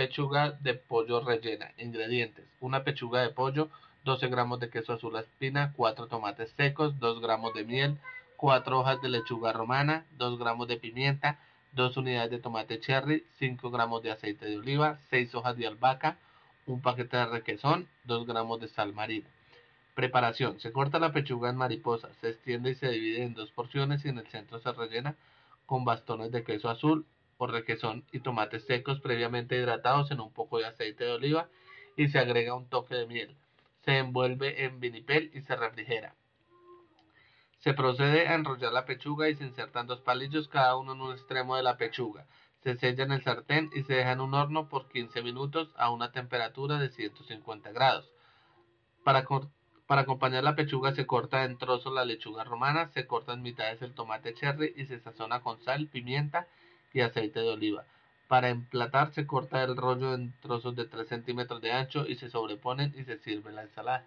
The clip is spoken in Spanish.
Pechuga de pollo rellena. Ingredientes. Una pechuga de pollo, 12 gramos de queso azul espina, 4 tomates secos, 2 gramos de miel, 4 hojas de lechuga romana, 2 gramos de pimienta, 2 unidades de tomate cherry, 5 gramos de aceite de oliva, 6 hojas de albahaca, un paquete de requesón, 2 gramos de sal marina. Preparación. Se corta la pechuga en mariposa, se extiende y se divide en dos porciones y en el centro se rellena con bastones de queso azul requesón y tomates secos previamente hidratados en un poco de aceite de oliva y se agrega un toque de miel. Se envuelve en vinipel y se refrigera. Se procede a enrollar la pechuga y se insertan dos palillos cada uno en un extremo de la pechuga. Se sella en el sartén y se deja en un horno por 15 minutos a una temperatura de 150 grados. Para, para acompañar la pechuga se corta en trozos la lechuga romana, se corta en mitades el tomate cherry y se sazona con sal, pimienta y aceite de oliva. Para emplatar se corta el rollo en trozos de 3 centímetros de ancho y se sobreponen y se sirve la ensalada.